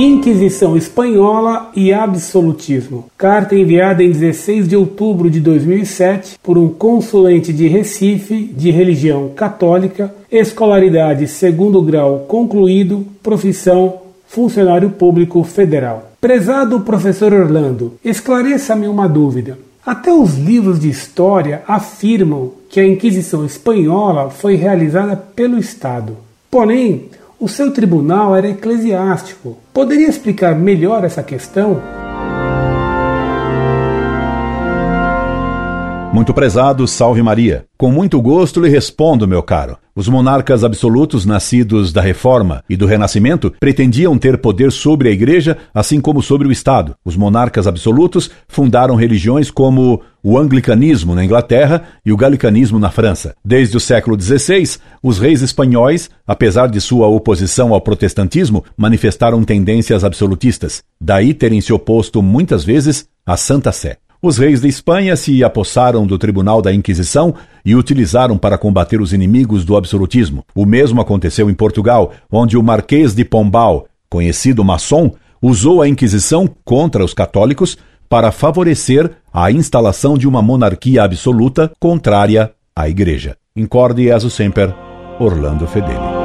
Inquisição Espanhola e Absolutismo. Carta enviada em 16 de outubro de 2007 por um consulente de Recife de religião católica, escolaridade segundo grau concluído, profissão funcionário público federal. Prezado professor Orlando, esclareça-me uma dúvida. Até os livros de história afirmam que a Inquisição Espanhola foi realizada pelo Estado. Porém, o seu tribunal era eclesiástico. Poderia explicar melhor essa questão? Muito prezado, salve Maria. Com muito gosto lhe respondo, meu caro. Os monarcas absolutos nascidos da Reforma e do Renascimento pretendiam ter poder sobre a Igreja, assim como sobre o Estado. Os monarcas absolutos fundaram religiões como o anglicanismo na Inglaterra e o galicanismo na França. Desde o século XVI, os reis espanhóis, apesar de sua oposição ao protestantismo, manifestaram tendências absolutistas. Daí terem se oposto muitas vezes à Santa Sé. Os reis de Espanha se apossaram do tribunal da Inquisição e utilizaram para combater os inimigos do absolutismo. O mesmo aconteceu em Portugal, onde o Marquês de Pombal, conhecido maçom, usou a Inquisição contra os católicos para favorecer a instalação de uma monarquia absoluta contrária à Igreja. Incorde Jesus Semper, Orlando Fedeli.